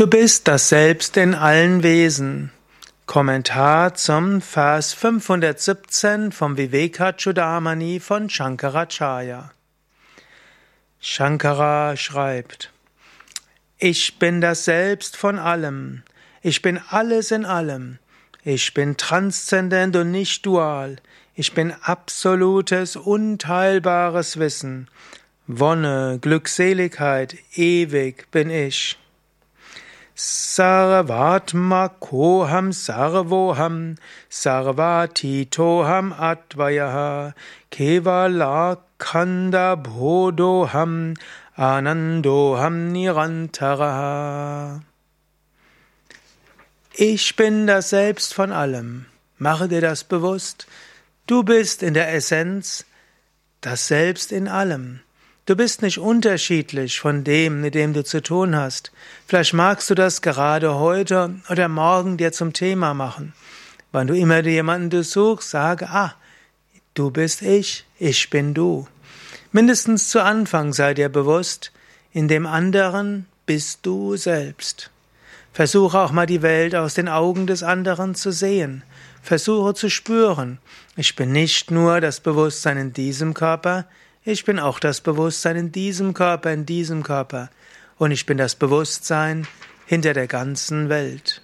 Du bist das Selbst in allen Wesen. Kommentar zum Vers 517 vom Vivekachudamani von Shankaracharya. Shankara schreibt, Ich bin das Selbst von allem. Ich bin alles in allem. Ich bin transzendent und nicht dual. Ich bin absolutes, unteilbares Wissen. Wonne, Glückseligkeit, ewig bin ich. Sarvatmakoham sarvoham sarvatitoham advayaha kevalakanda bodhoham anandoham nirantaraha. Ich bin das Selbst von allem. Mache dir das bewusst. Du bist in der Essenz das Selbst in allem. Du bist nicht unterschiedlich von dem, mit dem du zu tun hast. Vielleicht magst du das gerade heute oder morgen dir zum Thema machen. Wann du immer jemanden besuchst, sage, ah, du bist ich, ich bin du. Mindestens zu Anfang sei dir bewusst, in dem anderen bist du selbst. Versuche auch mal die Welt aus den Augen des anderen zu sehen. Versuche zu spüren, ich bin nicht nur das Bewusstsein in diesem Körper, ich bin auch das Bewusstsein in diesem Körper, in diesem Körper. Und ich bin das Bewusstsein hinter der ganzen Welt.